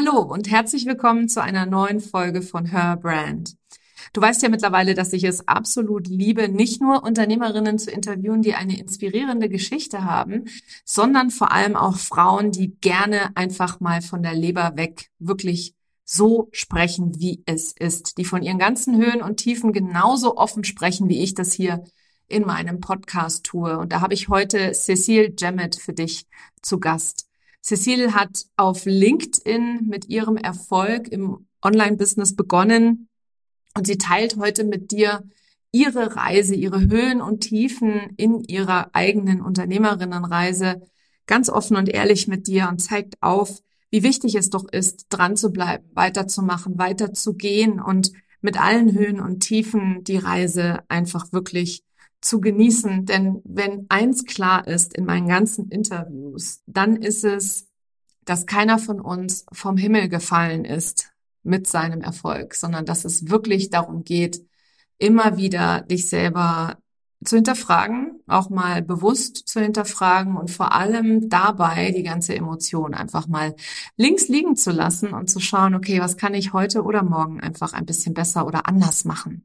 Hallo und herzlich willkommen zu einer neuen Folge von Her Brand. Du weißt ja mittlerweile, dass ich es absolut liebe, nicht nur Unternehmerinnen zu interviewen, die eine inspirierende Geschichte haben, sondern vor allem auch Frauen, die gerne einfach mal von der Leber weg wirklich so sprechen, wie es ist, die von ihren ganzen Höhen und Tiefen genauso offen sprechen, wie ich das hier in meinem Podcast tue. Und da habe ich heute Cecile Jemmet für dich zu Gast. Cecile hat auf LinkedIn mit ihrem Erfolg im Online-Business begonnen und sie teilt heute mit dir ihre Reise, ihre Höhen und Tiefen in ihrer eigenen Unternehmerinnenreise ganz offen und ehrlich mit dir und zeigt auf, wie wichtig es doch ist, dran zu bleiben, weiterzumachen, weiterzugehen und mit allen Höhen und Tiefen die Reise einfach wirklich zu genießen. Denn wenn eins klar ist in meinen ganzen Interviews, dann ist es, dass keiner von uns vom Himmel gefallen ist mit seinem Erfolg, sondern dass es wirklich darum geht, immer wieder dich selber zu hinterfragen, auch mal bewusst zu hinterfragen und vor allem dabei die ganze Emotion einfach mal links liegen zu lassen und zu schauen, okay, was kann ich heute oder morgen einfach ein bisschen besser oder anders machen.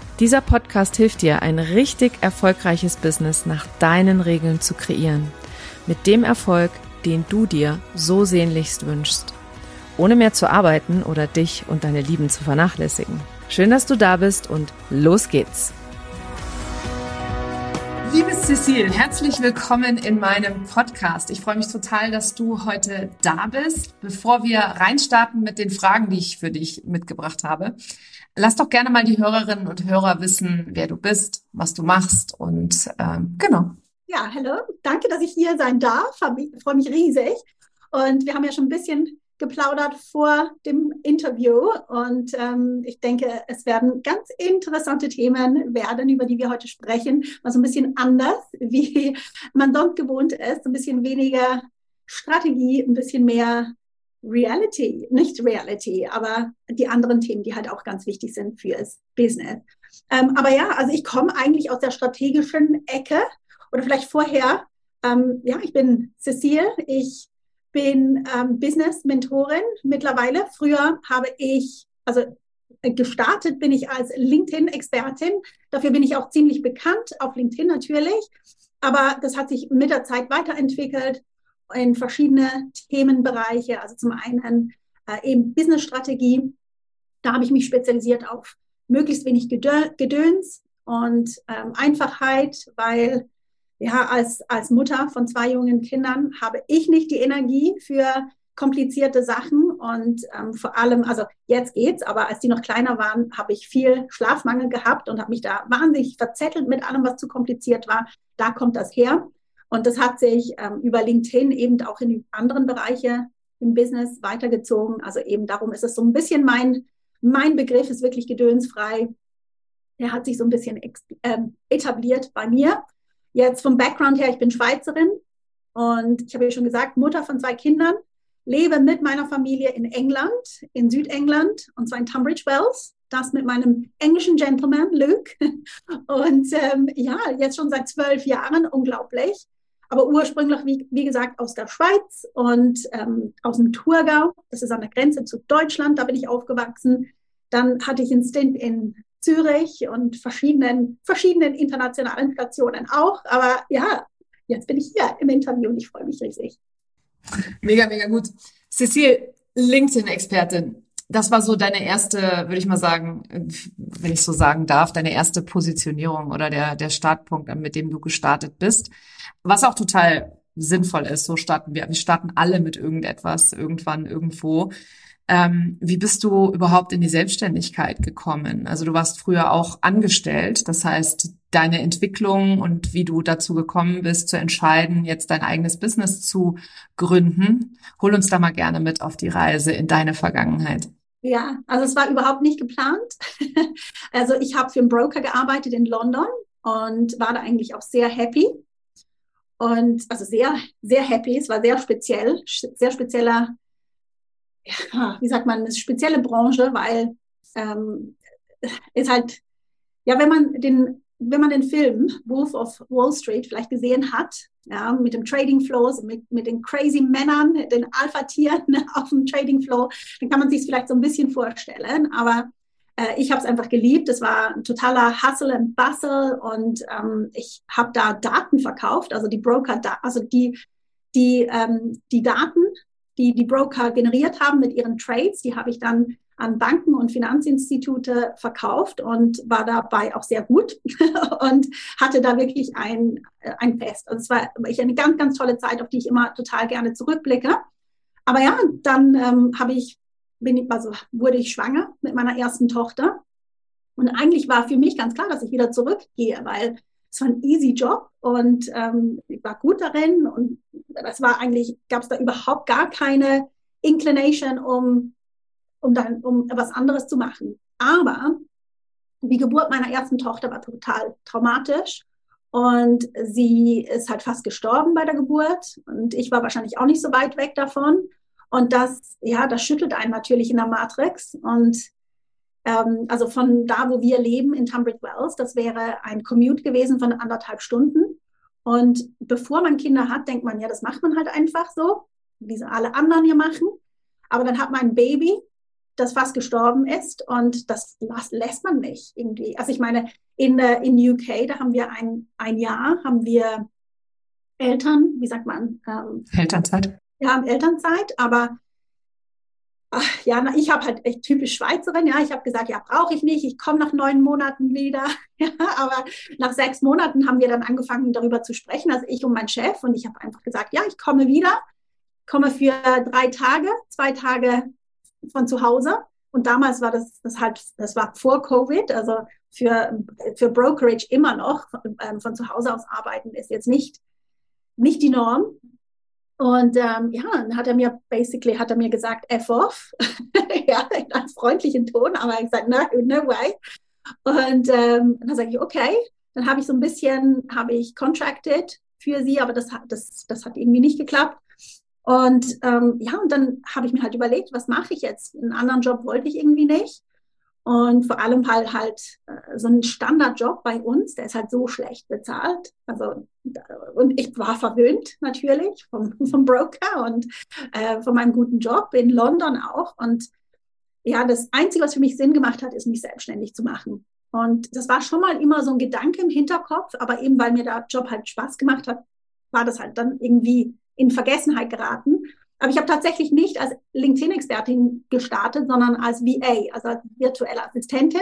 Dieser Podcast hilft dir, ein richtig erfolgreiches Business nach deinen Regeln zu kreieren. Mit dem Erfolg, den du dir so sehnlichst wünschst. Ohne mehr zu arbeiten oder dich und deine Lieben zu vernachlässigen. Schön, dass du da bist und los geht's! Liebe Cecile, herzlich willkommen in meinem Podcast. Ich freue mich total, dass du heute da bist. Bevor wir reinstarten mit den Fragen, die ich für dich mitgebracht habe, Lass doch gerne mal die Hörerinnen und Hörer wissen, wer du bist, was du machst und ähm, genau. Ja, hallo. Danke, dass ich hier sein darf. Ich freue mich riesig. Und wir haben ja schon ein bisschen geplaudert vor dem Interview. Und ähm, ich denke, es werden ganz interessante Themen werden, über die wir heute sprechen. Mal so ein bisschen anders, wie man sonst gewohnt ist. Ein bisschen weniger Strategie, ein bisschen mehr Reality, nicht Reality, aber die anderen Themen, die halt auch ganz wichtig sind fürs Business. Ähm, aber ja, also ich komme eigentlich aus der strategischen Ecke oder vielleicht vorher. Ähm, ja, ich bin Cecile, ich bin ähm, Business-Mentorin mittlerweile. Früher habe ich, also gestartet bin ich als LinkedIn-Expertin. Dafür bin ich auch ziemlich bekannt, auf LinkedIn natürlich. Aber das hat sich mit der Zeit weiterentwickelt in verschiedene Themenbereiche. Also zum einen äh, eben Business-Strategie. Da habe ich mich spezialisiert auf möglichst wenig Gedöns und ähm, Einfachheit, weil ja, als, als Mutter von zwei jungen Kindern habe ich nicht die Energie für komplizierte Sachen und ähm, vor allem, also jetzt geht's, aber als die noch kleiner waren, habe ich viel Schlafmangel gehabt und habe mich da wahnsinnig verzettelt mit allem, was zu kompliziert war. Da kommt das her. Und das hat sich ähm, über LinkedIn eben auch in anderen Bereiche im Business weitergezogen. Also eben darum ist es so ein bisschen mein, mein Begriff ist wirklich gedönsfrei. Der hat sich so ein bisschen äh, etabliert bei mir. Jetzt vom Background her, ich bin Schweizerin und ich habe ja schon gesagt, Mutter von zwei Kindern, lebe mit meiner Familie in England, in Südengland und zwar in Tunbridge Wells. Das mit meinem englischen Gentleman Luke. Und ähm, ja, jetzt schon seit zwölf Jahren, unglaublich aber ursprünglich, wie, wie gesagt, aus der Schweiz und ähm, aus dem Thurgau. Das ist an der Grenze zu Deutschland, da bin ich aufgewachsen. Dann hatte ich einen Stint in Zürich und verschiedenen, verschiedenen internationalen Stationen auch. Aber ja, jetzt bin ich hier im Interview und ich freue mich riesig. Mega, mega gut. Cecile, LinkedIn-Expertin. Das war so deine erste, würde ich mal sagen, wenn ich so sagen darf, deine erste Positionierung oder der, der Startpunkt, mit dem du gestartet bist. Was auch total sinnvoll ist. So starten wir. Wir starten alle mit irgendetwas, irgendwann, irgendwo. Ähm, wie bist du überhaupt in die Selbstständigkeit gekommen? Also du warst früher auch angestellt. Das heißt, deine Entwicklung und wie du dazu gekommen bist, zu entscheiden, jetzt dein eigenes Business zu gründen. Hol uns da mal gerne mit auf die Reise in deine Vergangenheit. Ja, also es war überhaupt nicht geplant. also ich habe für einen Broker gearbeitet in London und war da eigentlich auch sehr happy. Und also sehr, sehr happy. Es war sehr speziell, sehr spezieller, ja, wie sagt man, eine spezielle Branche, weil ähm, es halt, ja, wenn man den, wenn man den Film Wolf of Wall Street vielleicht gesehen hat, ja, mit dem Trading Flow, mit, mit den crazy Männern, den Alpha-Tieren auf dem Trading Flow, dann kann man sich es vielleicht so ein bisschen vorstellen. Aber äh, ich habe es einfach geliebt. Es war ein totaler Hustle and Bustle und ähm, ich habe da Daten verkauft, also die Broker, also die, die, ähm, die Daten, die die Broker generiert haben mit ihren Trades, die habe ich dann an Banken und Finanzinstitute verkauft und war dabei auch sehr gut und hatte da wirklich ein, äh, ein Fest. Also es war eine ganz, ganz tolle Zeit, auf die ich immer total gerne zurückblicke. Aber ja, dann ähm, habe ich bin also wurde ich schwanger mit meiner ersten Tochter. Und eigentlich war für mich ganz klar, dass ich wieder zurückgehe, weil es war ein easy Job und ähm, ich war gut darin und es war eigentlich, gab es da überhaupt gar keine Inclination, um, um, dann, um was anderes zu machen. Aber die Geburt meiner ersten Tochter war total traumatisch und sie ist halt fast gestorben bei der Geburt und ich war wahrscheinlich auch nicht so weit weg davon. Und das, ja, das schüttelt einen natürlich in der Matrix. Und ähm, also von da, wo wir leben, in Tunbridge Wells, das wäre ein Commute gewesen von anderthalb Stunden. Und bevor man Kinder hat, denkt man, ja, das macht man halt einfach so, wie sie alle anderen hier machen. Aber dann hat man ein Baby, das fast gestorben ist und das lässt man nicht irgendwie. Also ich meine, in, äh, in UK, da haben wir ein, ein Jahr, haben wir Eltern, wie sagt man? Ähm, Elternzeit wir haben Elternzeit, aber ach, ja, na, ich habe halt echt typisch Schweizerin, ja, ich habe gesagt, ja, brauche ich nicht, ich komme nach neun Monaten wieder, ja, aber nach sechs Monaten haben wir dann angefangen, darüber zu sprechen, also ich und mein Chef, und ich habe einfach gesagt, ja, ich komme wieder, komme für drei Tage, zwei Tage von zu Hause. Und damals war das, das halt, das war vor Covid, also für, für Brokerage immer noch ähm, von zu Hause aus arbeiten ist jetzt nicht, nicht die Norm. Und ähm, ja, dann hat er mir basically hat er mir gesagt, F off, ja, in einem freundlichen Ton, aber er hat gesagt, no, no way. Und ähm, dann sage ich, okay, dann habe ich so ein bisschen, habe ich contracted für sie, aber das das, das hat irgendwie nicht geklappt. Und ähm, ja, und dann habe ich mir halt überlegt, was mache ich jetzt? Einen anderen Job wollte ich irgendwie nicht. Und vor allem halt halt so ein Standardjob bei uns, der ist halt so schlecht bezahlt. Also und ich war verwöhnt natürlich vom, vom Broker und äh, von meinem guten Job in London auch. Und ja, das Einzige, was für mich Sinn gemacht hat, ist, mich selbstständig zu machen. Und das war schon mal immer so ein Gedanke im Hinterkopf, aber eben weil mir der Job halt Spaß gemacht hat, war das halt dann irgendwie in Vergessenheit geraten. Aber ich habe tatsächlich nicht als LinkedIn-Expertin gestartet, sondern als VA, also als virtuelle Assistentin.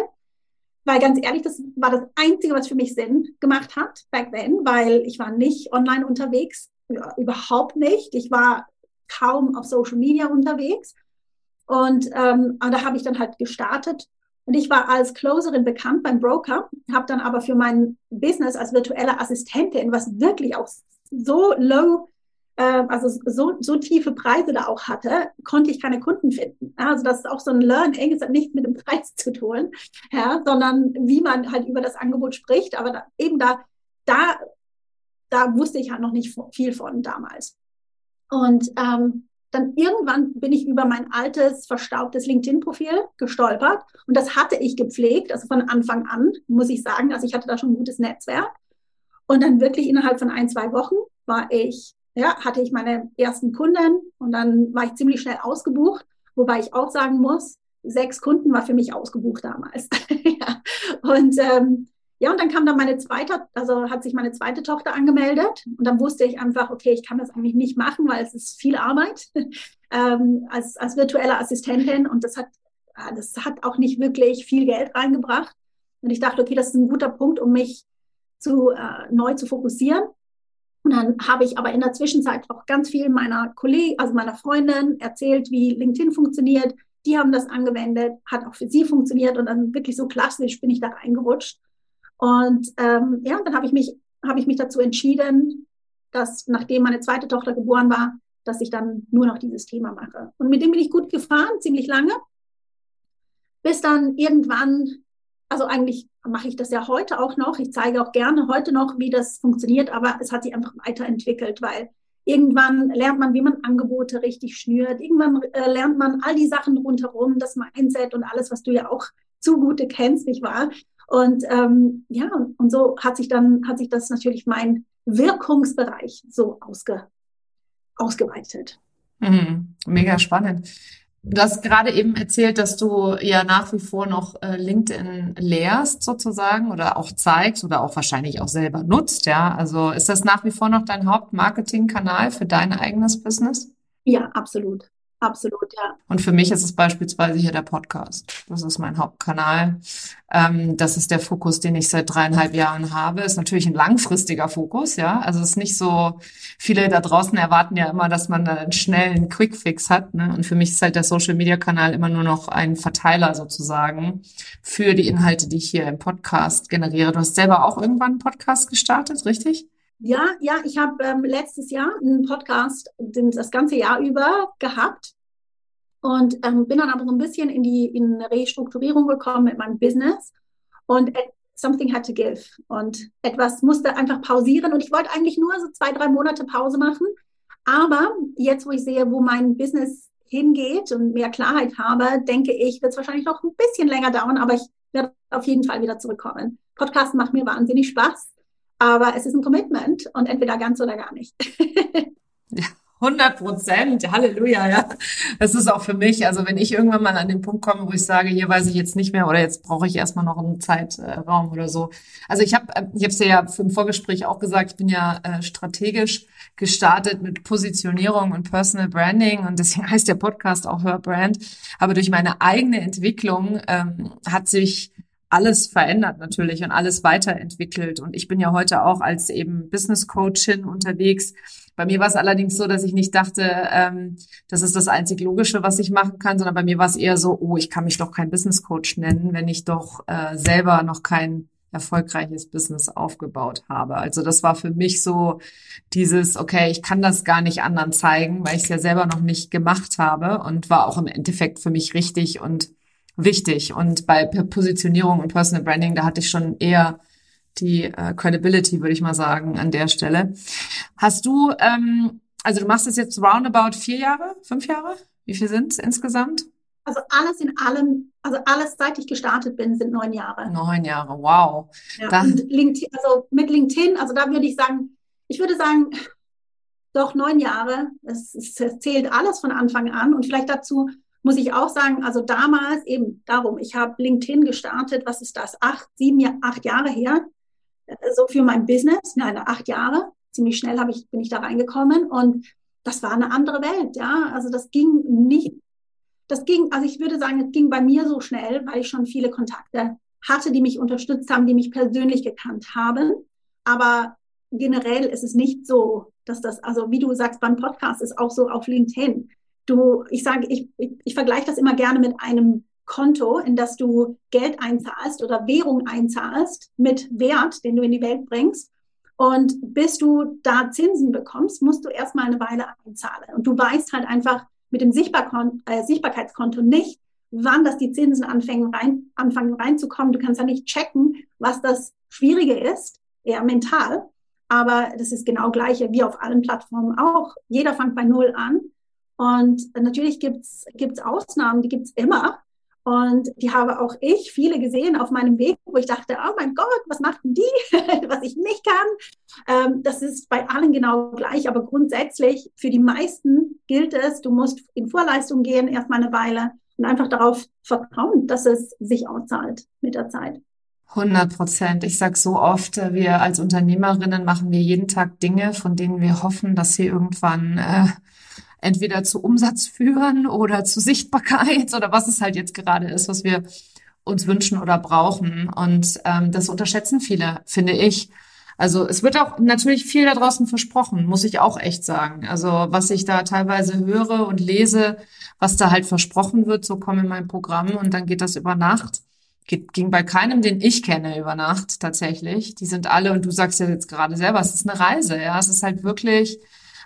Weil ganz ehrlich, das war das Einzige, was für mich Sinn gemacht hat back then, weil ich war nicht online unterwegs, überhaupt nicht. Ich war kaum auf Social Media unterwegs. Und, ähm, und da habe ich dann halt gestartet. Und ich war als Closerin bekannt beim Broker, habe dann aber für mein Business als virtuelle Assistentin, was wirklich auch so low also so, so tiefe Preise da auch hatte, konnte ich keine Kunden finden. Also das ist auch so ein Learning, es hat nichts mit dem Preis zu tun, ja, sondern wie man halt über das Angebot spricht. Aber da, eben da, da, da wusste ich halt noch nicht viel von damals. Und ähm, dann irgendwann bin ich über mein altes, verstaubtes LinkedIn-Profil gestolpert. Und das hatte ich gepflegt, also von Anfang an, muss ich sagen. Also ich hatte da schon ein gutes Netzwerk. Und dann wirklich innerhalb von ein, zwei Wochen war ich ja, hatte ich meine ersten Kunden und dann war ich ziemlich schnell ausgebucht, wobei ich auch sagen muss, sechs Kunden war für mich ausgebucht damals. ja. Und ähm, ja, und dann kam dann meine zweite, also hat sich meine zweite Tochter angemeldet und dann wusste ich einfach, okay, ich kann das eigentlich nicht machen, weil es ist viel Arbeit ähm, als, als virtuelle Assistentin und das hat, das hat auch nicht wirklich viel Geld reingebracht. Und ich dachte, okay, das ist ein guter Punkt, um mich zu, äh, neu zu fokussieren. Und dann habe ich aber in der Zwischenzeit auch ganz viel meiner Kollegen, also meiner Freundin erzählt, wie LinkedIn funktioniert. Die haben das angewendet, hat auch für sie funktioniert und dann wirklich so klassisch bin ich da reingerutscht. Und ähm, ja, dann habe ich mich habe ich mich dazu entschieden, dass nachdem meine zweite Tochter geboren war, dass ich dann nur noch dieses Thema mache. Und mit dem bin ich gut gefahren, ziemlich lange. bis dann irgendwann, also eigentlich mache ich das ja heute auch noch. Ich zeige auch gerne heute noch, wie das funktioniert, aber es hat sich einfach weiterentwickelt, weil irgendwann lernt man, wie man Angebote richtig schnürt. Irgendwann äh, lernt man all die Sachen rundherum, das Mindset und alles, was du ja auch zu gute kennst, nicht wahr? Und ähm, ja, und so hat sich dann, hat sich das natürlich mein Wirkungsbereich so ausge, ausgeweitet. Mhm, mega spannend. Du hast gerade eben erzählt, dass du ja nach wie vor noch äh, LinkedIn lehrst sozusagen oder auch zeigst oder auch wahrscheinlich auch selber nutzt, ja. Also ist das nach wie vor noch dein Hauptmarketingkanal für dein eigenes Business? Ja, absolut. Absolut, ja. Und für mich ist es beispielsweise hier der Podcast. Das ist mein Hauptkanal. Ähm, das ist der Fokus, den ich seit dreieinhalb Jahren habe. Ist natürlich ein langfristiger Fokus, ja. Also es ist nicht so, viele da draußen erwarten ja immer, dass man einen schnellen Quickfix hat. Ne? Und für mich ist halt der Social Media Kanal immer nur noch ein Verteiler sozusagen für die Inhalte, die ich hier im Podcast generiere. Du hast selber auch irgendwann einen Podcast gestartet, richtig? Ja, ja, ich habe ähm, letztes Jahr einen Podcast den, das ganze Jahr über gehabt und ähm, bin dann aber so ein bisschen in die in Restrukturierung gekommen mit meinem Business und something had to give und etwas musste einfach pausieren und ich wollte eigentlich nur so zwei, drei Monate Pause machen, aber jetzt, wo ich sehe, wo mein Business hingeht und mehr Klarheit habe, denke ich, wird es wahrscheinlich noch ein bisschen länger dauern, aber ich werde auf jeden Fall wieder zurückkommen. Podcast macht mir wahnsinnig Spaß. Aber es ist ein Commitment und entweder ganz oder gar nicht. ja. 100 Prozent, Halleluja, ja. Das ist auch für mich, also wenn ich irgendwann mal an den Punkt komme, wo ich sage, hier weiß ich jetzt nicht mehr oder jetzt brauche ich erstmal noch einen Zeitraum oder so. Also ich habe, ich habe es ja im Vorgespräch auch gesagt, ich bin ja äh, strategisch gestartet mit Positionierung und Personal Branding und deswegen heißt der Podcast auch Her Brand. Aber durch meine eigene Entwicklung ähm, hat sich alles verändert natürlich und alles weiterentwickelt. Und ich bin ja heute auch als eben Business Coachin unterwegs. Bei mir war es allerdings so, dass ich nicht dachte, ähm, das ist das einzig Logische, was ich machen kann, sondern bei mir war es eher so, oh, ich kann mich doch kein Business Coach nennen, wenn ich doch äh, selber noch kein erfolgreiches Business aufgebaut habe. Also das war für mich so dieses, okay, ich kann das gar nicht anderen zeigen, weil ich es ja selber noch nicht gemacht habe und war auch im Endeffekt für mich richtig und wichtig. Und bei Positionierung und Personal Branding, da hatte ich schon eher die äh, Credibility, würde ich mal sagen, an der Stelle. Hast du, ähm, also du machst das jetzt roundabout vier Jahre, fünf Jahre? Wie viel sind es insgesamt? Also alles in allem, also alles seit ich gestartet bin, sind neun Jahre. Neun Jahre, wow. Ja, und LinkedIn, also mit LinkedIn, also da würde ich sagen, ich würde sagen, doch neun Jahre. Es, es zählt alles von Anfang an und vielleicht dazu muss ich auch sagen, also damals eben darum, ich habe LinkedIn gestartet, was ist das, acht, sieben, acht Jahre her, äh, so für mein Business, nein, acht Jahre, ziemlich schnell habe ich, bin ich da reingekommen und das war eine andere Welt, ja, also das ging nicht, das ging, also ich würde sagen, es ging bei mir so schnell, weil ich schon viele Kontakte hatte, die mich unterstützt haben, die mich persönlich gekannt haben, aber generell ist es nicht so, dass das, also wie du sagst, beim Podcast ist auch so auf LinkedIn du, ich sage, ich, ich, ich vergleiche das immer gerne mit einem Konto, in das du Geld einzahlst oder Währung einzahlst mit Wert, den du in die Welt bringst. Und bis du da Zinsen bekommst, musst du erstmal eine Weile einzahlen. Und du weißt halt einfach mit dem Sichtbarkon äh, Sichtbarkeitskonto nicht, wann das die Zinsen anfangen, rein, anfangen reinzukommen. Du kannst ja nicht checken, was das Schwierige ist, eher mental. Aber das ist genau gleiche wie auf allen Plattformen auch. Jeder fängt bei Null an. Und natürlich gibt's gibt's Ausnahmen, die gibt's immer. Und die habe auch ich viele gesehen auf meinem Weg, wo ich dachte, oh mein Gott, was macht denn die, was ich nicht kann? Ähm, das ist bei allen genau gleich, aber grundsätzlich für die meisten gilt es, du musst in Vorleistung gehen, erstmal eine Weile und einfach darauf vertrauen, dass es sich auszahlt mit der Zeit. 100 Prozent. Ich sage so oft, äh, wir als Unternehmerinnen machen wir jeden Tag Dinge, von denen wir hoffen, dass sie irgendwann äh, entweder zu Umsatz führen oder zu Sichtbarkeit oder was es halt jetzt gerade ist, was wir uns wünschen oder brauchen. Und ähm, das unterschätzen viele, finde ich. Also es wird auch natürlich viel da draußen versprochen, muss ich auch echt sagen. Also was ich da teilweise höre und lese, was da halt versprochen wird, so komm in mein Programm und dann geht das über Nacht. Geht, ging bei keinem, den ich kenne, über Nacht tatsächlich. Die sind alle, und du sagst ja jetzt gerade selber, es ist eine Reise, ja. Es ist halt wirklich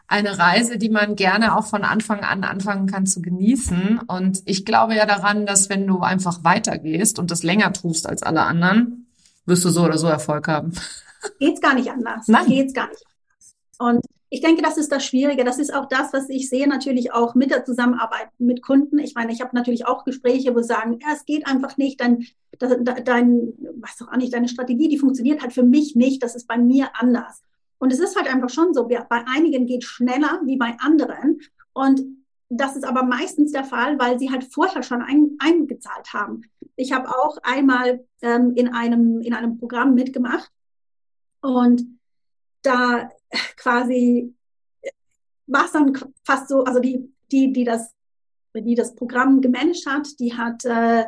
eine Reise, die man gerne auch von Anfang an anfangen kann zu genießen. Und ich glaube ja daran, dass wenn du einfach weitergehst und das länger tust als alle anderen, wirst du so oder so Erfolg haben. Geht's gar nicht anders. Nein. Geht's gar nicht anders. Und ich denke, das ist das Schwierige. Das ist auch das, was ich sehe natürlich auch mit der Zusammenarbeit mit Kunden. Ich meine, ich habe natürlich auch Gespräche, wo sie sagen, ja, es geht einfach nicht, dein, dein, was auch nicht, deine Strategie, die funktioniert halt für mich nicht. Das ist bei mir anders. Und es ist halt einfach schon so, bei einigen geht schneller wie bei anderen. Und das ist aber meistens der Fall, weil sie halt vorher schon ein, eingezahlt haben. Ich habe auch einmal ähm, in, einem, in einem Programm mitgemacht und da quasi war es dann fast so, also die, die, die das, die das Programm gemanagt hat, die hat, äh,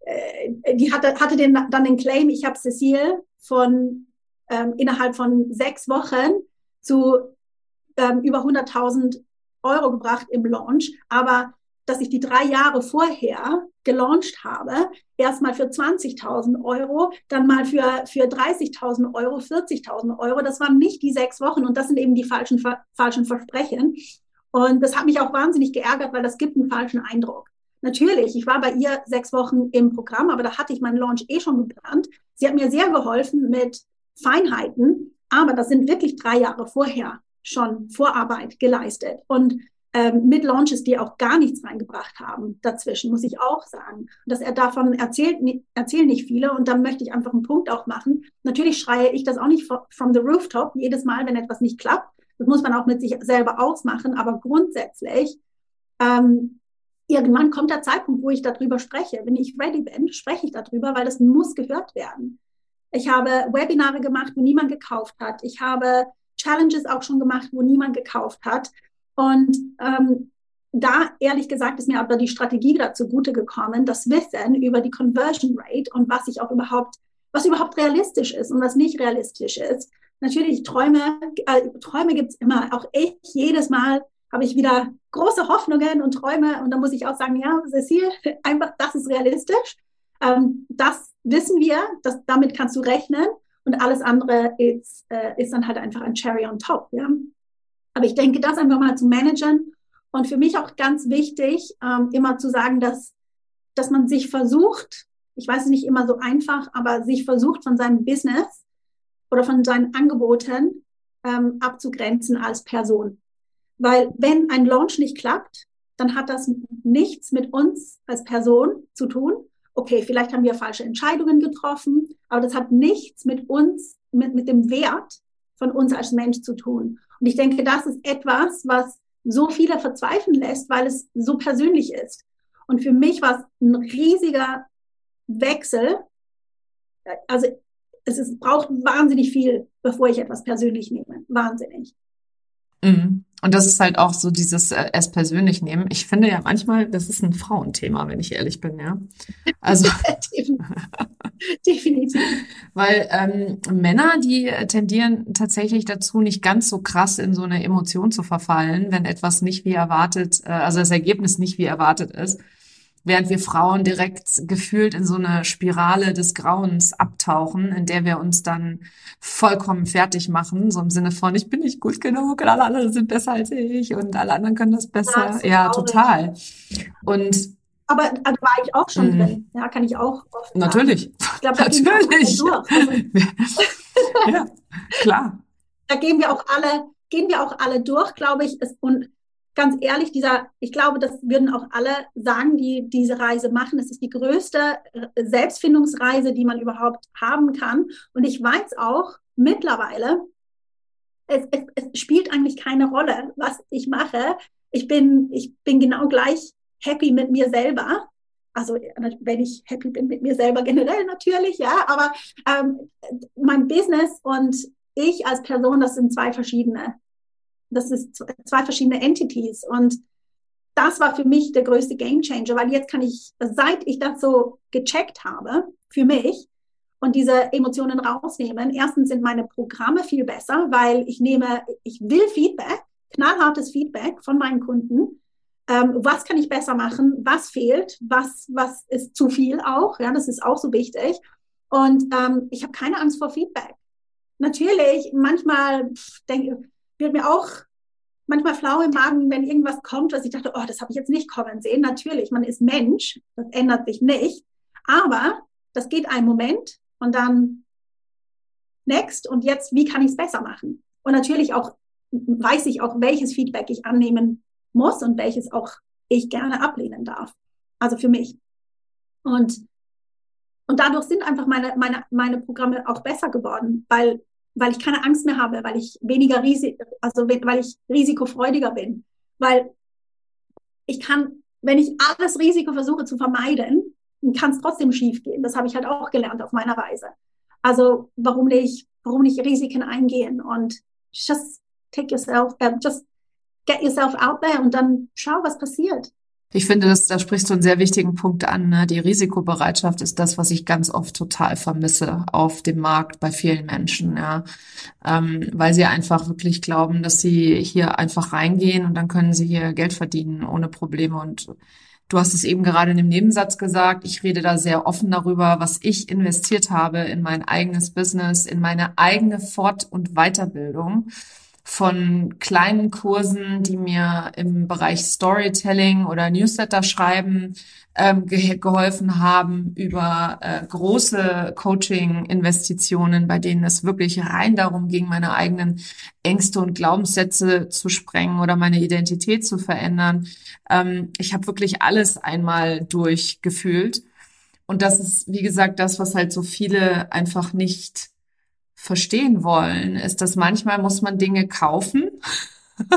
äh, die hatte, hatte den, dann den Claim, ich habe Cecile von ähm, innerhalb von sechs Wochen zu ähm, über 100.000 Euro gebracht im Launch, aber dass ich die drei Jahre vorher gelauncht habe, erstmal für 20.000 Euro, dann mal für, für 30.000 Euro, 40.000 Euro. Das waren nicht die sechs Wochen und das sind eben die falschen, falschen Versprechen. Und das hat mich auch wahnsinnig geärgert, weil das gibt einen falschen Eindruck. Natürlich, ich war bei ihr sechs Wochen im Programm, aber da hatte ich meinen Launch eh schon geplant. Sie hat mir sehr geholfen mit Feinheiten, aber das sind wirklich drei Jahre vorher schon Vorarbeit geleistet. Und ähm, mit Launches, die auch gar nichts reingebracht haben dazwischen, muss ich auch sagen. Dass er davon erzählt, erzählen nicht viele und dann möchte ich einfach einen Punkt auch machen. Natürlich schreie ich das auch nicht from the rooftop jedes Mal, wenn etwas nicht klappt. Das muss man auch mit sich selber ausmachen, aber grundsätzlich ähm, irgendwann kommt der Zeitpunkt, wo ich darüber spreche. Wenn ich ready bin, spreche ich darüber, weil das muss gehört werden. Ich habe Webinare gemacht, wo niemand gekauft hat. Ich habe Challenges auch schon gemacht, wo niemand gekauft hat. Und ähm, da, ehrlich gesagt, ist mir aber die Strategie wieder zugute gekommen, das Wissen über die Conversion Rate und was ich auch überhaupt, was überhaupt realistisch ist und was nicht realistisch ist. Natürlich, Träume, äh, Träume gibt's immer. Auch ich, jedes Mal habe ich wieder große Hoffnungen und Träume. Und da muss ich auch sagen, ja, Cecile, einfach, das ist realistisch. Ähm, das wissen wir, das, damit kannst du rechnen. Und alles andere ist, äh, ist dann halt einfach ein Cherry on top. Ja? Aber ich denke, das einfach mal zu managen und für mich auch ganz wichtig, ähm, immer zu sagen, dass, dass man sich versucht, ich weiß es nicht immer so einfach, aber sich versucht von seinem Business oder von seinen Angeboten ähm, abzugrenzen als Person. Weil wenn ein Launch nicht klappt, dann hat das nichts mit uns als Person zu tun. Okay, vielleicht haben wir falsche Entscheidungen getroffen, aber das hat nichts mit uns, mit, mit dem Wert von uns als Mensch zu tun. Und ich denke, das ist etwas, was so viele verzweifeln lässt, weil es so persönlich ist. Und für mich war es ein riesiger Wechsel. Also es ist, braucht wahnsinnig viel, bevor ich etwas persönlich nehme. Wahnsinnig. Mhm. Und das ist halt auch so dieses äh, es persönlich nehmen. Ich finde ja manchmal, das ist ein Frauenthema, wenn ich ehrlich bin, ja. Also definitiv. Weil ähm, Männer, die tendieren tatsächlich dazu, nicht ganz so krass in so eine Emotion zu verfallen, wenn etwas nicht wie erwartet, äh, also das Ergebnis nicht wie erwartet ist während wir Frauen direkt gefühlt in so eine Spirale des Grauens abtauchen, in der wir uns dann vollkommen fertig machen, so im Sinne von, ich bin nicht gut genug und alle anderen sind besser als ich und alle anderen können das besser. Ja, ja total. Und aber da war ich auch schon mm. drin. Ja, kann ich auch oft Natürlich. Da Natürlich. Also, ja, klar. Da gehen wir auch alle, gehen wir auch alle durch, glaube ich. Und ganz ehrlich, dieser, ich glaube, das würden auch alle sagen, die diese Reise machen. Es ist die größte äh, Selbstfindungsreise, die man überhaupt haben kann. Und ich weiß auch mittlerweile, es, es, es spielt eigentlich keine Rolle, was ich mache. Ich bin, ich bin genau gleich happy mit mir selber. Also wenn ich happy bin mit mir selber generell natürlich, ja, aber ähm, mein Business und ich als Person, das sind zwei verschiedene das ist zwei verschiedene Entities. Und das war für mich der größte Game Changer, weil jetzt kann ich, seit ich das so gecheckt habe, für mich und diese Emotionen rausnehmen, erstens sind meine Programme viel besser, weil ich nehme, ich will Feedback, knallhartes Feedback von meinen Kunden. Ähm, was kann ich besser machen? Was fehlt? Was, was ist zu viel auch? Ja, das ist auch so wichtig. Und ähm, ich habe keine Angst vor Feedback. Natürlich, manchmal denke wird mir auch manchmal flau im Magen, wenn irgendwas kommt, was ich dachte, oh, das habe ich jetzt nicht kommen sehen. Natürlich, man ist Mensch, das ändert sich nicht. Aber das geht einen Moment und dann next und jetzt, wie kann ich es besser machen? Und natürlich auch weiß ich auch, welches Feedback ich annehmen muss und welches auch ich gerne ablehnen darf. Also für mich. Und, und dadurch sind einfach meine, meine, meine Programme auch besser geworden, weil, weil ich keine Angst mehr habe, weil ich weniger Risiko, also weil ich risikofreudiger bin. Weil ich kann, wenn ich alles Risiko versuche zu vermeiden, kann es trotzdem schief gehen. Das habe ich halt auch gelernt auf meiner Reise. Also warum nicht, warum nicht Risiken eingehen und just take yourself, uh, just get yourself out there und dann schau, was passiert. Ich finde, das, da sprichst du einen sehr wichtigen Punkt an. Ne? Die Risikobereitschaft ist das, was ich ganz oft total vermisse auf dem Markt bei vielen Menschen, ja. Ähm, weil sie einfach wirklich glauben, dass sie hier einfach reingehen und dann können sie hier Geld verdienen ohne Probleme. Und du hast es eben gerade in dem Nebensatz gesagt. Ich rede da sehr offen darüber, was ich investiert habe in mein eigenes Business, in meine eigene Fort- und Weiterbildung von kleinen Kursen, die mir im Bereich Storytelling oder Newsletter schreiben ähm, ge geholfen haben, über äh, große Coaching-Investitionen, bei denen es wirklich rein darum ging, meine eigenen Ängste und Glaubenssätze zu sprengen oder meine Identität zu verändern. Ähm, ich habe wirklich alles einmal durchgefühlt. Und das ist, wie gesagt, das, was halt so viele einfach nicht verstehen wollen, ist, dass manchmal muss man Dinge kaufen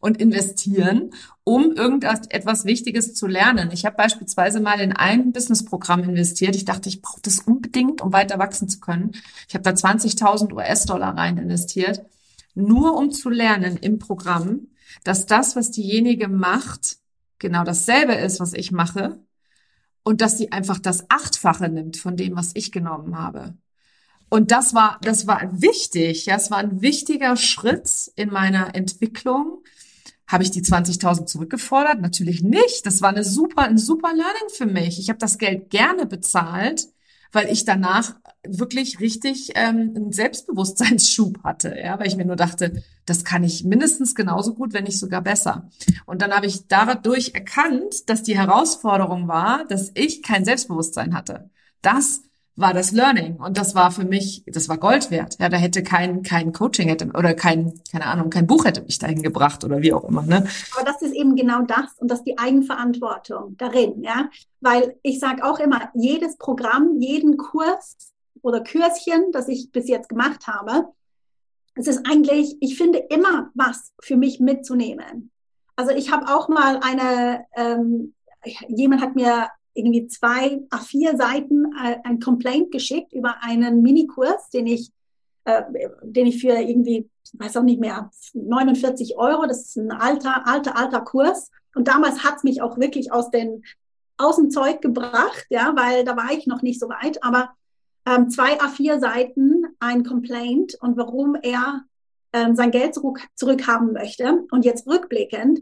und investieren, um irgendetwas Wichtiges zu lernen. Ich habe beispielsweise mal in ein Businessprogramm investiert. Ich dachte, ich brauche das unbedingt, um weiter wachsen zu können. Ich habe da 20.000 US-Dollar rein investiert, nur um zu lernen im Programm, dass das, was diejenige macht, genau dasselbe ist, was ich mache und dass sie einfach das Achtfache nimmt von dem, was ich genommen habe. Und das war, das war wichtig. Ja, es war ein wichtiger Schritt in meiner Entwicklung. Habe ich die 20.000 zurückgefordert? Natürlich nicht. Das war eine super, ein super Learning für mich. Ich habe das Geld gerne bezahlt, weil ich danach wirklich richtig ähm, einen Selbstbewusstseinsschub hatte, ja, weil ich mir nur dachte, das kann ich mindestens genauso gut, wenn nicht sogar besser. Und dann habe ich dadurch erkannt, dass die Herausforderung war, dass ich kein Selbstbewusstsein hatte. Das war das Learning und das war für mich, das war Gold wert. Ja, da hätte kein kein Coaching hätte oder kein keine Ahnung, kein Buch hätte mich dahin gebracht oder wie auch immer, ne? Aber das ist eben genau das und das ist die Eigenverantwortung darin, ja? Weil ich sage auch immer, jedes Programm, jeden Kurs oder Kürschen, das ich bis jetzt gemacht habe, es ist eigentlich, ich finde immer was für mich mitzunehmen. Also ich habe auch mal eine, ähm, jemand hat mir irgendwie zwei A4 Seiten äh, ein Complaint geschickt über einen Minikurs, den ich, äh, den ich für irgendwie, weiß auch nicht mehr, 49 Euro, das ist ein alter, alter, alter Kurs. Und damals hat es mich auch wirklich aus, den, aus dem Zeug gebracht, ja, weil da war ich noch nicht so weit. Aber ähm, zwei A4 Seiten, ein Complaint und warum er ähm, sein Geld zurück, zurückhaben möchte. Und jetzt rückblickend,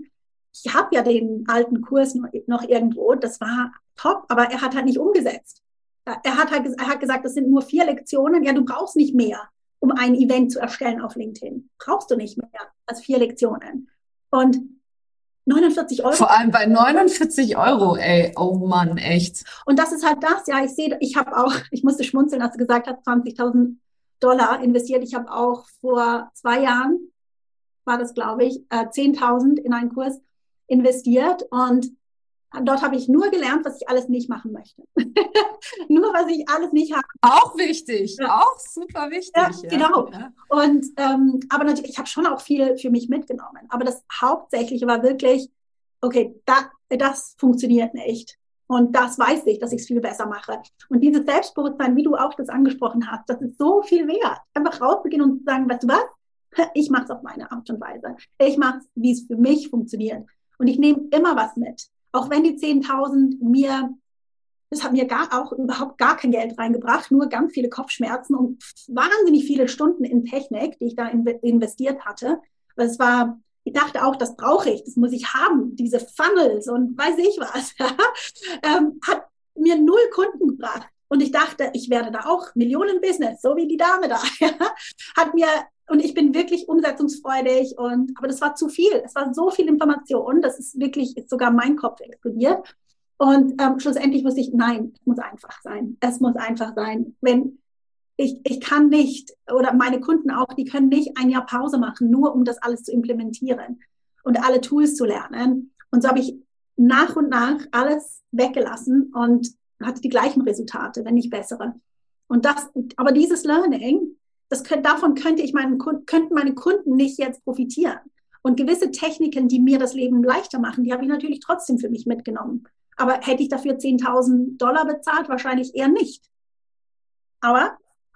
ich habe ja den alten Kurs noch, irgendwo, das war top, aber er hat halt nicht umgesetzt. Er hat halt er hat gesagt, das sind nur vier Lektionen. Ja, du brauchst nicht mehr, um ein Event zu erstellen auf LinkedIn. Brauchst du nicht mehr als vier Lektionen. Und 49 Euro. Vor allem bei 49 Euro, ey. Oh Mann, echt. Und das ist halt das, ja, ich sehe, ich habe auch, ich musste schmunzeln, als du gesagt hast, 20.000 Dollar investiert. Ich habe auch vor zwei Jahren, war das glaube ich, 10.000 äh, in einen Kurs investiert und Dort habe ich nur gelernt, was ich alles nicht machen möchte. nur was ich alles nicht habe. Auch wichtig, ja. auch super wichtig. Ja, ja. Genau. Und ähm, aber natürlich, ich habe schon auch viel für mich mitgenommen. Aber das Hauptsächliche war wirklich, okay, da, das funktioniert nicht. Und das weiß ich, dass ich es viel besser mache. Und dieses Selbstbewusstsein, wie du auch das angesprochen hast, das ist so viel wert. Einfach rauszugehen und zu sagen, weißt du was? Ich mache es auf meine Art und Weise. Ich mache es, wie es für mich funktioniert. Und ich nehme immer was mit. Auch wenn die 10.000 mir, das hat mir gar auch überhaupt gar kein Geld reingebracht, nur ganz viele Kopfschmerzen und wahnsinnig viele Stunden in Technik, die ich da investiert hatte. Weil es war, ich dachte auch, das brauche ich, das muss ich haben, diese Funnels und weiß ich was. ähm, hat mir null Kunden gebracht. Und ich dachte, ich werde da auch Millionen-Business, so wie die Dame da. hat mir und ich bin wirklich umsetzungsfreudig und, aber das war zu viel. Es war so viel Information, das ist wirklich, ist sogar mein Kopf explodiert. Und ähm, schlussendlich wusste ich, nein, es muss einfach sein. Es muss einfach sein. Wenn ich, ich kann nicht, oder meine Kunden auch, die können nicht ein Jahr Pause machen, nur um das alles zu implementieren und alle Tools zu lernen. Und so habe ich nach und nach alles weggelassen und hatte die gleichen Resultate, wenn nicht bessere. Und das, aber dieses Learning, das könnte, davon könnte ich meinen könnten meine Kunden nicht jetzt profitieren. Und gewisse Techniken, die mir das Leben leichter machen, die habe ich natürlich trotzdem für mich mitgenommen. Aber hätte ich dafür 10.000 Dollar bezahlt? Wahrscheinlich eher nicht. Aber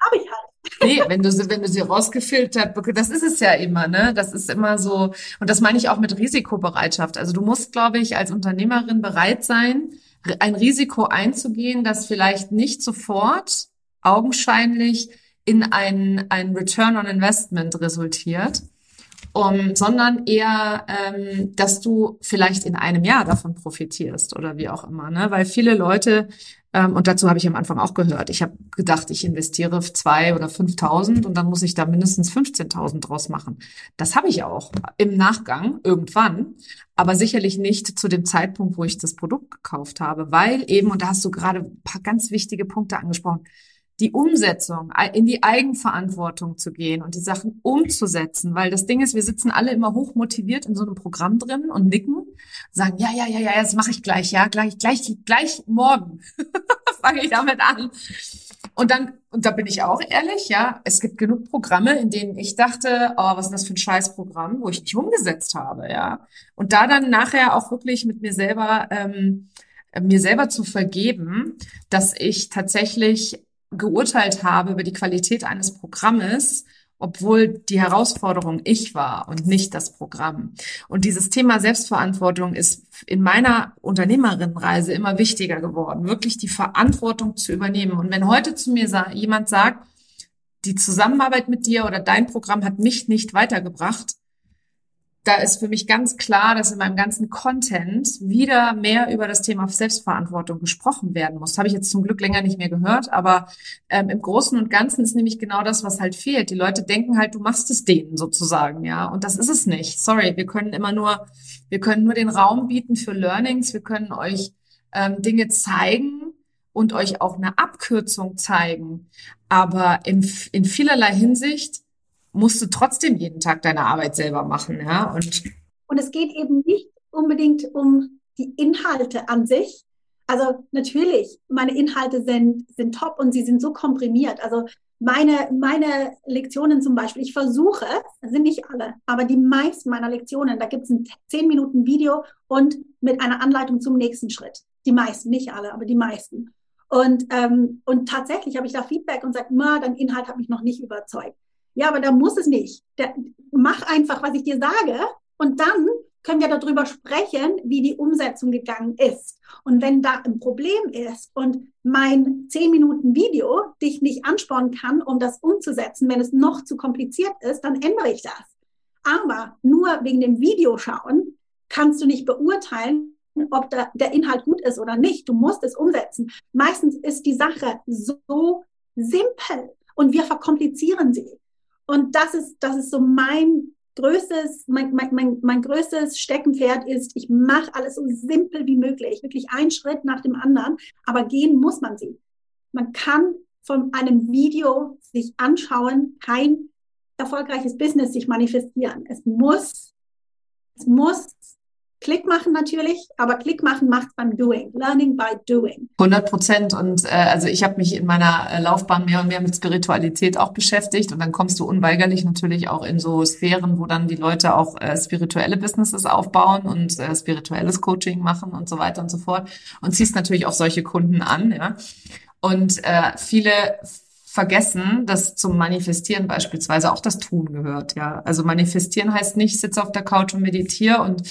habe ich halt. Nee, wenn du sie, wenn du sie rausgefiltert, das ist es ja immer, ne? Das ist immer so, und das meine ich auch mit Risikobereitschaft. Also du musst, glaube ich, als Unternehmerin bereit sein, ein Risiko einzugehen, das vielleicht nicht sofort augenscheinlich in ein, ein Return on Investment resultiert, um, sondern eher, ähm, dass du vielleicht in einem Jahr davon profitierst oder wie auch immer, ne? Weil viele Leute ähm, und dazu habe ich am Anfang auch gehört. Ich habe gedacht, ich investiere zwei oder 5.000 und dann muss ich da mindestens 15.000 draus machen. Das habe ich auch im Nachgang irgendwann, aber sicherlich nicht zu dem Zeitpunkt, wo ich das Produkt gekauft habe, weil eben, und da hast du gerade ein paar ganz wichtige Punkte angesprochen, die Umsetzung, in die Eigenverantwortung zu gehen und die Sachen umzusetzen, weil das Ding ist, wir sitzen alle immer hoch motiviert in so einem Programm drin und nicken, sagen, ja, ja, ja, ja, das mache ich gleich, ja, gleich, gleich, gleich morgen fange ich damit an. Und dann, und da bin ich auch ehrlich, ja, es gibt genug Programme, in denen ich dachte, oh, was ist das für ein Scheißprogramm, wo ich nicht umgesetzt habe, ja. Und da dann nachher auch wirklich mit mir selber, ähm, mir selber zu vergeben, dass ich tatsächlich geurteilt habe über die Qualität eines Programmes, obwohl die Herausforderung ich war und nicht das Programm. Und dieses Thema Selbstverantwortung ist in meiner Unternehmerinnenreise immer wichtiger geworden, wirklich die Verantwortung zu übernehmen. Und wenn heute zu mir jemand sagt, die Zusammenarbeit mit dir oder dein Programm hat mich nicht weitergebracht, da ist für mich ganz klar, dass in meinem ganzen Content wieder mehr über das Thema Selbstverantwortung gesprochen werden muss. Habe ich jetzt zum Glück länger nicht mehr gehört, aber ähm, im Großen und Ganzen ist nämlich genau das, was halt fehlt. Die Leute denken halt, du machst es denen sozusagen, ja, und das ist es nicht. Sorry, wir können immer nur, wir können nur den Raum bieten für Learnings, wir können euch ähm, Dinge zeigen und euch auch eine Abkürzung zeigen, aber in, in vielerlei Hinsicht musst du trotzdem jeden Tag deine Arbeit selber machen, ja. Und, und es geht eben nicht unbedingt um die Inhalte an sich. Also natürlich, meine Inhalte sind, sind top und sie sind so komprimiert. Also meine, meine Lektionen zum Beispiel, ich versuche, sind nicht alle, aber die meisten meiner Lektionen, da gibt es ein 10 Minuten Video und mit einer Anleitung zum nächsten Schritt. Die meisten, nicht alle, aber die meisten. Und, ähm, und tatsächlich habe ich da Feedback und sage, dein Inhalt hat mich noch nicht überzeugt. Ja, aber da muss es nicht. Der, mach einfach, was ich dir sage und dann können wir darüber sprechen, wie die Umsetzung gegangen ist. Und wenn da ein Problem ist und mein 10 Minuten Video dich nicht anspornen kann, um das umzusetzen, wenn es noch zu kompliziert ist, dann ändere ich das. Aber nur wegen dem Video schauen kannst du nicht beurteilen, ob da, der Inhalt gut ist oder nicht. Du musst es umsetzen. Meistens ist die Sache so simpel und wir verkomplizieren sie. Und das ist, das ist so mein größtes, mein, mein, mein, mein größtes Steckenpferd ist, ich mache alles so simpel wie möglich, wirklich ein Schritt nach dem anderen, aber gehen muss man sie. Man kann von einem Video sich anschauen, kein erfolgreiches Business sich manifestieren. Es muss, es muss Klick machen natürlich, aber Klick machen macht beim Doing, Learning by Doing. 100 Prozent. Und äh, also ich habe mich in meiner äh, Laufbahn mehr und mehr mit Spiritualität auch beschäftigt und dann kommst du unweigerlich natürlich auch in so Sphären, wo dann die Leute auch äh, spirituelle Businesses aufbauen und äh, spirituelles Coaching machen und so weiter und so fort und ziehst natürlich auch solche Kunden an, ja. Und äh, viele vergessen, dass zum Manifestieren beispielsweise auch das Tun gehört, ja. Also manifestieren heißt nicht, sitze auf der Couch und meditiere und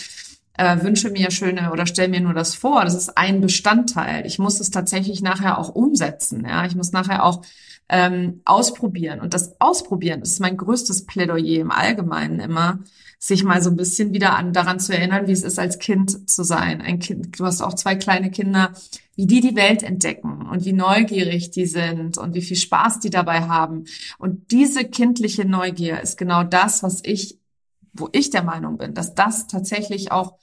äh, wünsche mir schöne oder stelle mir nur das vor. Das ist ein Bestandteil. Ich muss es tatsächlich nachher auch umsetzen. Ja, ich muss nachher auch ähm, ausprobieren. Und das Ausprobieren ist mein größtes Plädoyer im Allgemeinen immer, sich mal so ein bisschen wieder an daran zu erinnern, wie es ist, als Kind zu sein. Ein Kind, du hast auch zwei kleine Kinder, wie die die Welt entdecken und wie neugierig die sind und wie viel Spaß die dabei haben. Und diese kindliche Neugier ist genau das, was ich, wo ich der Meinung bin, dass das tatsächlich auch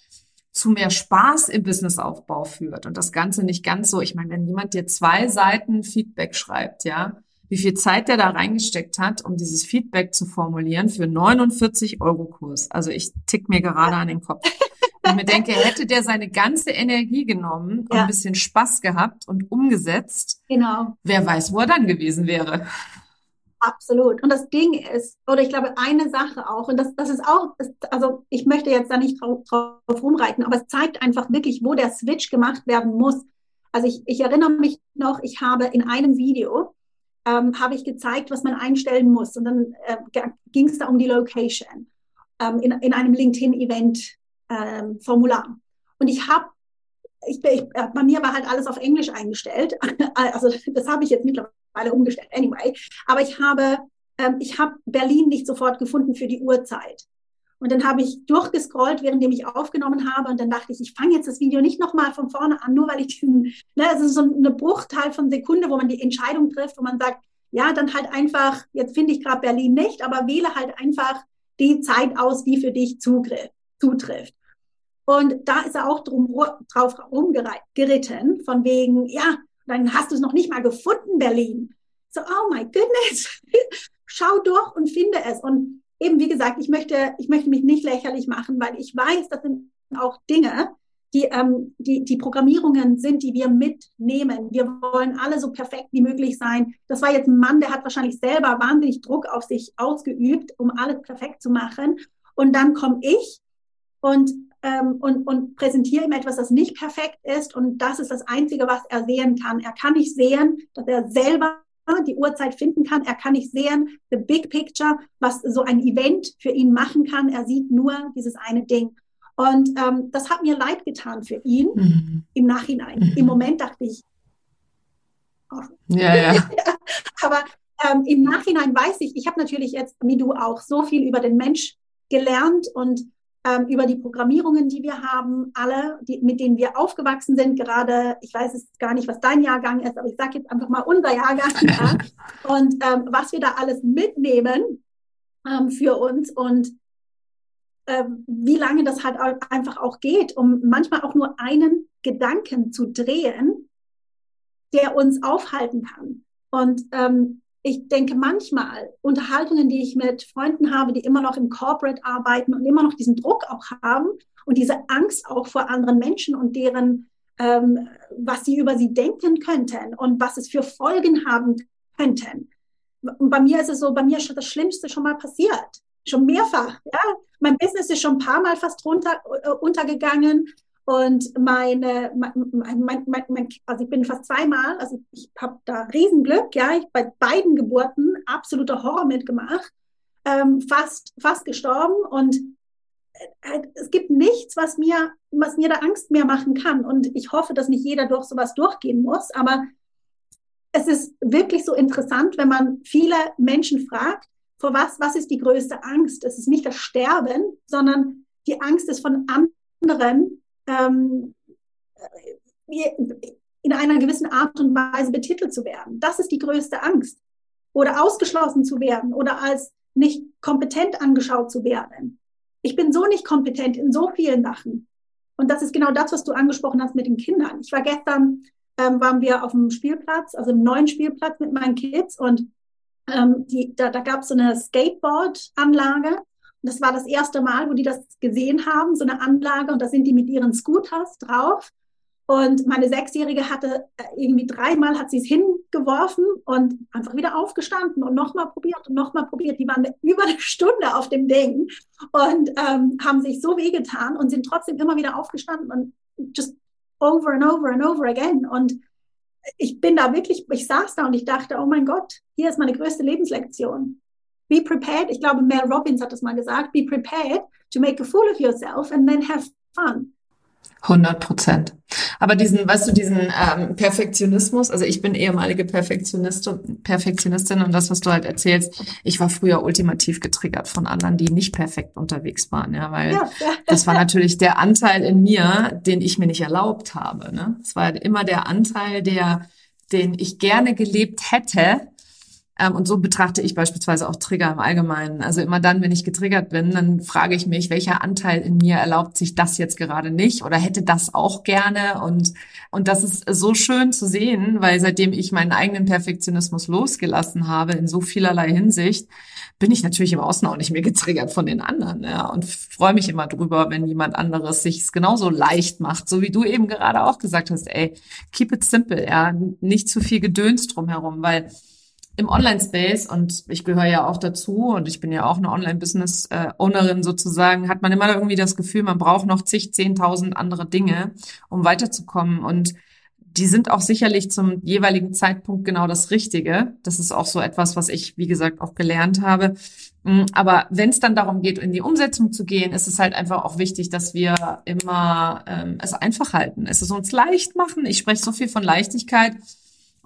zu mehr Spaß im Businessaufbau führt und das Ganze nicht ganz so, ich meine, wenn jemand dir zwei Seiten Feedback schreibt, ja, wie viel Zeit der da reingesteckt hat, um dieses Feedback zu formulieren für 49 Euro Kurs. Also ich tick mir gerade an den Kopf. Und mir denke, hätte der seine ganze Energie genommen und ja. ein bisschen Spaß gehabt und umgesetzt, genau. wer weiß, wo er dann gewesen wäre. Absolut. Und das Ding ist, oder ich glaube, eine Sache auch, und das, das ist auch, also ich möchte jetzt da nicht drauf, drauf rumreiten, aber es zeigt einfach wirklich, wo der Switch gemacht werden muss. Also ich, ich erinnere mich noch, ich habe in einem Video, ähm, habe ich gezeigt, was man einstellen muss. Und dann äh, ging es da um die Location ähm, in, in einem LinkedIn-Event-Formular. Ähm, und ich habe, ich, ich, äh, bei mir war halt alles auf Englisch eingestellt. also das habe ich jetzt mittlerweile umgestellt, anyway. Aber ich habe, ähm, ich habe Berlin nicht sofort gefunden für die Uhrzeit. Und dann habe ich durchgescrollt, währenddem ich aufgenommen habe. Und dann dachte ich, ich fange jetzt das Video nicht nochmal von vorne an, nur weil ich diesen, ne, ist so eine Bruchteil von Sekunde, wo man die Entscheidung trifft, wo man sagt, ja, dann halt einfach, jetzt finde ich gerade Berlin nicht, aber wähle halt einfach die Zeit aus, die für dich zutrifft. Und da ist er auch drum, drauf rumgeritten, von wegen, ja, dann hast du es noch nicht mal gefunden, Berlin. So, oh my goodness, schau durch und finde es. Und eben, wie gesagt, ich möchte, ich möchte mich nicht lächerlich machen, weil ich weiß, das sind auch Dinge, die, ähm, die, die Programmierungen sind, die wir mitnehmen. Wir wollen alle so perfekt wie möglich sein. Das war jetzt ein Mann, der hat wahrscheinlich selber wahnsinnig Druck auf sich ausgeübt, um alles perfekt zu machen. Und dann komme ich und, ähm, und, und präsentiere ihm etwas, das nicht perfekt ist. Und das ist das Einzige, was er sehen kann. Er kann nicht sehen, dass er selber die Uhrzeit finden kann. Er kann nicht sehen, the big picture, was so ein Event für ihn machen kann. Er sieht nur dieses eine Ding. Und ähm, das hat mir leid getan für ihn mhm. im Nachhinein. Mhm. Im Moment dachte ich, oh. ja, ja. aber ähm, im Nachhinein weiß ich, ich habe natürlich jetzt, wie du auch, so viel über den Mensch gelernt und ähm, über die Programmierungen, die wir haben, alle, die, mit denen wir aufgewachsen sind. Gerade, ich weiß es gar nicht, was dein Jahrgang ist, aber ich sage jetzt einfach mal unser Jahrgang. ja. Und ähm, was wir da alles mitnehmen ähm, für uns und ähm, wie lange das halt einfach auch geht, um manchmal auch nur einen Gedanken zu drehen, der uns aufhalten kann. Und ähm, ich denke manchmal, Unterhaltungen, die ich mit Freunden habe, die immer noch im Corporate arbeiten und immer noch diesen Druck auch haben und diese Angst auch vor anderen Menschen und deren, ähm, was sie über sie denken könnten und was es für Folgen haben könnten. Und bei mir ist es so, bei mir ist das Schlimmste schon mal passiert. Schon mehrfach. Ja? Mein Business ist schon ein paar Mal fast runter, äh, untergegangen. Und meine, mein, mein, mein, mein, also ich bin fast zweimal, also ich, habe da Riesenglück, ja, ich bei beiden Geburten absoluter Horror mitgemacht, ähm, fast, fast gestorben und äh, es gibt nichts, was mir, was mir da Angst mehr machen kann. Und ich hoffe, dass nicht jeder durch sowas durchgehen muss, aber es ist wirklich so interessant, wenn man viele Menschen fragt, vor was, was ist die größte Angst? Es ist nicht das Sterben, sondern die Angst ist von anderen ähm, in einer gewissen Art und Weise betitelt zu werden. Das ist die größte Angst. Oder ausgeschlossen zu werden oder als nicht kompetent angeschaut zu werden. Ich bin so nicht kompetent in so vielen Sachen. Und das ist genau das, was du angesprochen hast mit den Kindern. Ich war gestern, ähm, waren wir auf dem Spielplatz, also im neuen Spielplatz mit meinen Kids und ähm, die, da, da gab es so eine Skateboard-Anlage das war das erste Mal, wo die das gesehen haben, so eine Anlage. Und da sind die mit ihren Scooters drauf. Und meine Sechsjährige hatte äh, irgendwie dreimal hat sie es hingeworfen und einfach wieder aufgestanden und nochmal probiert und nochmal probiert. Die waren über eine Stunde auf dem Ding und ähm, haben sich so wehgetan und sind trotzdem immer wieder aufgestanden und just over and over and over again. Und ich bin da wirklich, ich saß da und ich dachte, oh mein Gott, hier ist meine größte Lebenslektion. Be prepared. Ich glaube, Mel Robbins hat das mal gesagt. Be prepared to make a fool of yourself and then have erfahren. 100 Prozent. Aber diesen, weißt du, diesen ähm, Perfektionismus, also ich bin ehemalige Perfektionistin, Perfektionistin und das, was du halt erzählst, ich war früher ultimativ getriggert von anderen, die nicht perfekt unterwegs waren, ja, weil ja. das war natürlich der Anteil in mir, den ich mir nicht erlaubt habe. Ne? Es war immer der Anteil, der, den ich gerne gelebt hätte, und so betrachte ich beispielsweise auch Trigger im Allgemeinen. Also immer dann, wenn ich getriggert bin, dann frage ich mich, welcher Anteil in mir erlaubt sich das jetzt gerade nicht oder hätte das auch gerne. Und, und das ist so schön zu sehen, weil seitdem ich meinen eigenen Perfektionismus losgelassen habe, in so vielerlei Hinsicht, bin ich natürlich im Außen auch nicht mehr getriggert von den anderen. Ja, und freue mich immer drüber, wenn jemand anderes sich es genauso leicht macht, so wie du eben gerade auch gesagt hast, ey, keep it simple, ja, nicht zu viel Gedöns drumherum, weil im Online-Space und ich gehöre ja auch dazu und ich bin ja auch eine Online-Business-Ownerin sozusagen, hat man immer irgendwie das Gefühl, man braucht noch zig, zehntausend andere Dinge, um weiterzukommen und die sind auch sicherlich zum jeweiligen Zeitpunkt genau das Richtige. Das ist auch so etwas, was ich, wie gesagt, auch gelernt habe. Mm, aber wenn es dann darum geht, in die Umsetzung zu gehen, ist es halt einfach auch wichtig, dass wir immer ähm, es einfach halten, es ist uns leicht machen. Ich spreche so viel von Leichtigkeit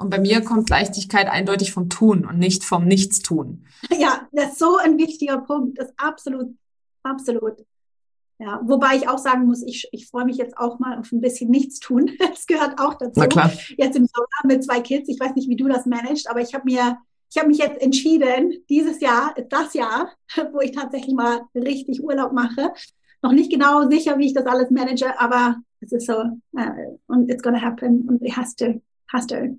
und bei mir kommt Leichtigkeit eindeutig vom Tun und nicht vom Nichtstun. Ja, das ist so ein wichtiger Punkt. Das ist absolut, absolut. Ja, wobei ich auch sagen muss, ich, ich freue mich jetzt auch mal auf ein bisschen Nichtstun. Das gehört auch dazu. Na klar. Jetzt im Sommer mit zwei Kids. Ich weiß nicht, wie du das managst, aber ich habe mir, ich habe mich jetzt entschieden, dieses Jahr das Jahr, wo ich tatsächlich mal richtig Urlaub mache. Noch nicht genau sicher, wie ich das alles manage, aber es ist so, uh, und it's gonna happen und it has to, has to.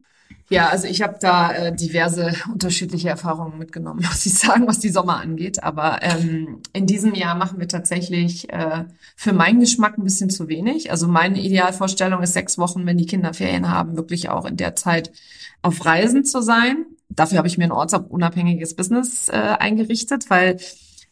Ja, also ich habe da äh, diverse unterschiedliche Erfahrungen mitgenommen, muss ich sagen, was die Sommer angeht. Aber ähm, in diesem Jahr machen wir tatsächlich äh, für meinen Geschmack ein bisschen zu wenig. Also meine Idealvorstellung ist sechs Wochen, wenn die Kinder Ferien haben, wirklich auch in der Zeit auf Reisen zu sein. Dafür habe ich mir ein ortsunabhängiges Business äh, eingerichtet, weil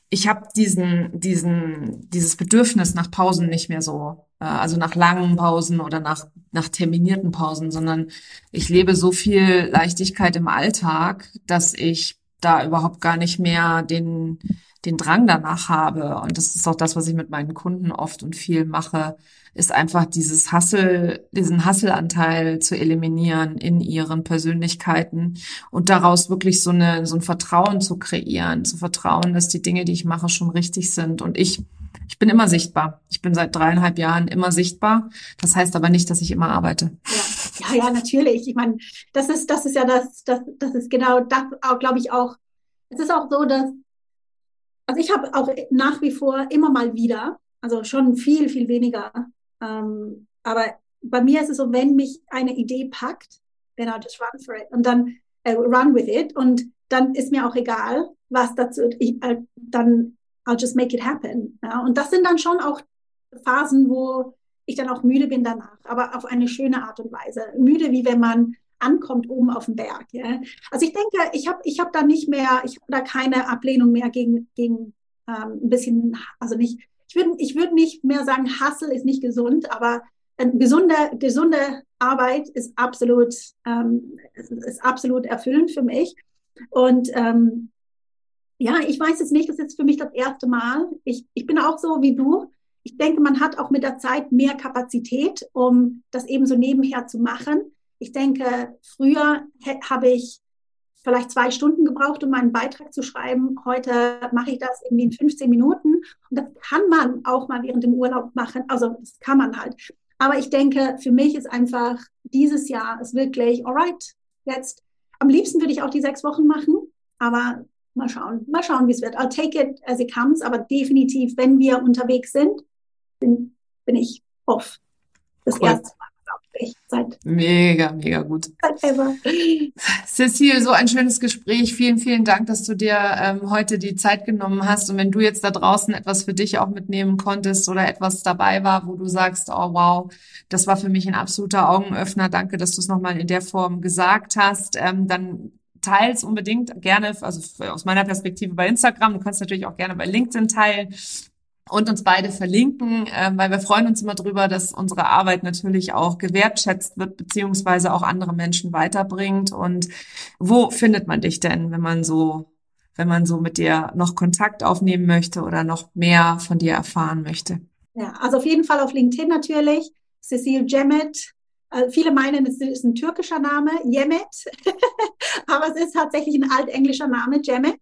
ich habe diesen, diesen, dieses Bedürfnis nach Pausen nicht mehr so, äh, also nach langen Pausen oder nach, nach terminierten Pausen, sondern ich lebe so viel Leichtigkeit im Alltag, dass ich da überhaupt gar nicht mehr den, den Drang danach habe. Und das ist auch das, was ich mit meinen Kunden oft und viel mache, ist einfach dieses Hassel, diesen Hasselanteil zu eliminieren in ihren Persönlichkeiten und daraus wirklich so eine, so ein Vertrauen zu kreieren, zu vertrauen, dass die Dinge, die ich mache, schon richtig sind. Und ich, ich bin immer sichtbar. Ich bin seit dreieinhalb Jahren immer sichtbar. Das heißt aber nicht, dass ich immer arbeite. Ja, ja, ja natürlich. Ich meine, das ist, das ist ja das, das, das ist genau das, glaube ich, auch. Es ist auch so, dass, also ich habe auch nach wie vor immer mal wieder, also schon viel, viel weniger ähm, aber bei mir ist es so, wenn mich eine Idee packt, then I'll just run for it und dann äh, run with it und dann ist mir auch egal, was dazu, ich, äh, dann I'll just make it happen. Ja? Und das sind dann schon auch Phasen, wo ich dann auch müde bin danach, aber auf eine schöne Art und Weise. Müde, wie wenn man ankommt oben auf dem Berg. Ja? Also ich denke, ich habe ich hab da nicht mehr, ich habe da keine Ablehnung mehr gegen, gegen ähm, ein bisschen, also nicht ich würde ich würd nicht mehr sagen, Hustle ist nicht gesund, aber eine gesunde, gesunde Arbeit ist absolut, ähm, ist absolut erfüllend für mich. Und ähm, ja, ich weiß es nicht, das ist für mich das erste Mal. Ich, ich bin auch so wie du. Ich denke, man hat auch mit der Zeit mehr Kapazität, um das eben so nebenher zu machen. Ich denke, früher habe ich vielleicht zwei Stunden gebraucht, um meinen Beitrag zu schreiben. Heute mache ich das irgendwie in 15 Minuten. Und das kann man auch mal während dem Urlaub machen. Also das kann man halt. Aber ich denke, für mich ist einfach dieses Jahr ist wirklich, alright, jetzt. Am liebsten würde ich auch die sechs Wochen machen, aber mal schauen, mal schauen, wie es wird. I'll take it as it comes, aber definitiv, wenn wir unterwegs sind, bin, bin ich off. Das cool. erste Seit mega, mega gut. Seit ever. Cecile, so ein schönes Gespräch. Vielen, vielen Dank, dass du dir ähm, heute die Zeit genommen hast. Und wenn du jetzt da draußen etwas für dich auch mitnehmen konntest oder etwas dabei war, wo du sagst, oh wow, das war für mich ein absoluter Augenöffner. Danke, dass du es nochmal in der Form gesagt hast. Ähm, dann teils unbedingt gerne, also aus meiner Perspektive bei Instagram. Du kannst natürlich auch gerne bei LinkedIn teilen und uns beide verlinken, äh, weil wir freuen uns immer drüber, dass unsere Arbeit natürlich auch gewertschätzt wird, beziehungsweise auch andere Menschen weiterbringt. Und wo findet man dich denn, wenn man so, wenn man so mit dir noch Kontakt aufnehmen möchte oder noch mehr von dir erfahren möchte? Ja, also auf jeden Fall auf LinkedIn natürlich. Cecile Cemet. Äh, viele meinen, es ist ein türkischer Name, Yemet. aber es ist tatsächlich ein altenglischer Name, Cemet.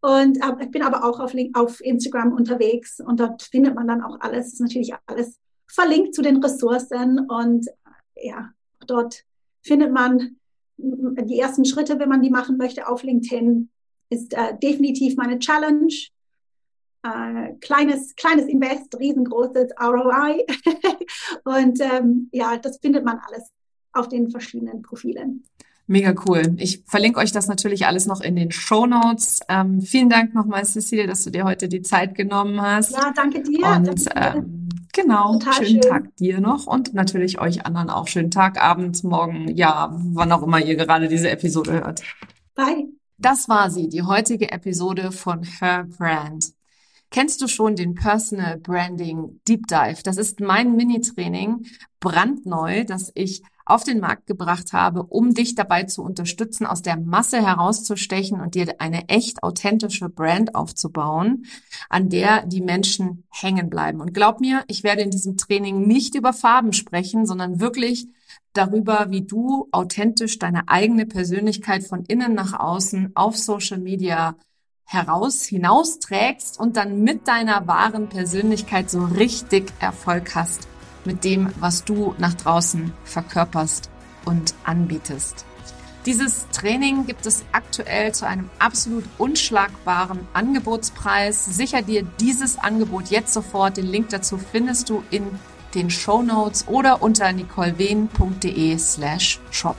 Und äh, ich bin aber auch auf, auf Instagram unterwegs und dort findet man dann auch alles. Es ist natürlich alles verlinkt zu den Ressourcen und äh, ja, dort findet man die ersten Schritte, wenn man die machen möchte auf LinkedIn, ist äh, definitiv meine Challenge. Äh, kleines, kleines Invest, riesengroßes ROI. und ähm, ja, das findet man alles auf den verschiedenen Profilen. Mega cool. Ich verlinke euch das natürlich alles noch in den Show Notes. Ähm, vielen Dank nochmal, Cecile, dass du dir heute die Zeit genommen hast. Ja, danke dir. Und danke. Ähm, genau, Total schönen schön. Tag dir noch und natürlich euch anderen auch schönen Tag, Abend, morgen, ja, wann auch immer ihr gerade diese Episode hört. Bye. Das war sie, die heutige Episode von Her Brand. Kennst du schon den Personal Branding Deep Dive? Das ist mein Mini-Training, brandneu, das ich auf den Markt gebracht habe, um dich dabei zu unterstützen, aus der Masse herauszustechen und dir eine echt authentische Brand aufzubauen, an der die Menschen hängen bleiben. Und glaub mir, ich werde in diesem Training nicht über Farben sprechen, sondern wirklich darüber, wie du authentisch deine eigene Persönlichkeit von innen nach außen auf Social Media heraus, hinausträgst und dann mit deiner wahren Persönlichkeit so richtig Erfolg hast mit dem, was du nach draußen verkörperst und anbietest. Dieses Training gibt es aktuell zu einem absolut unschlagbaren Angebotspreis. Sicher dir dieses Angebot jetzt sofort. Den Link dazu findest du in den Show Notes oder unter nicolewen.de slash shop.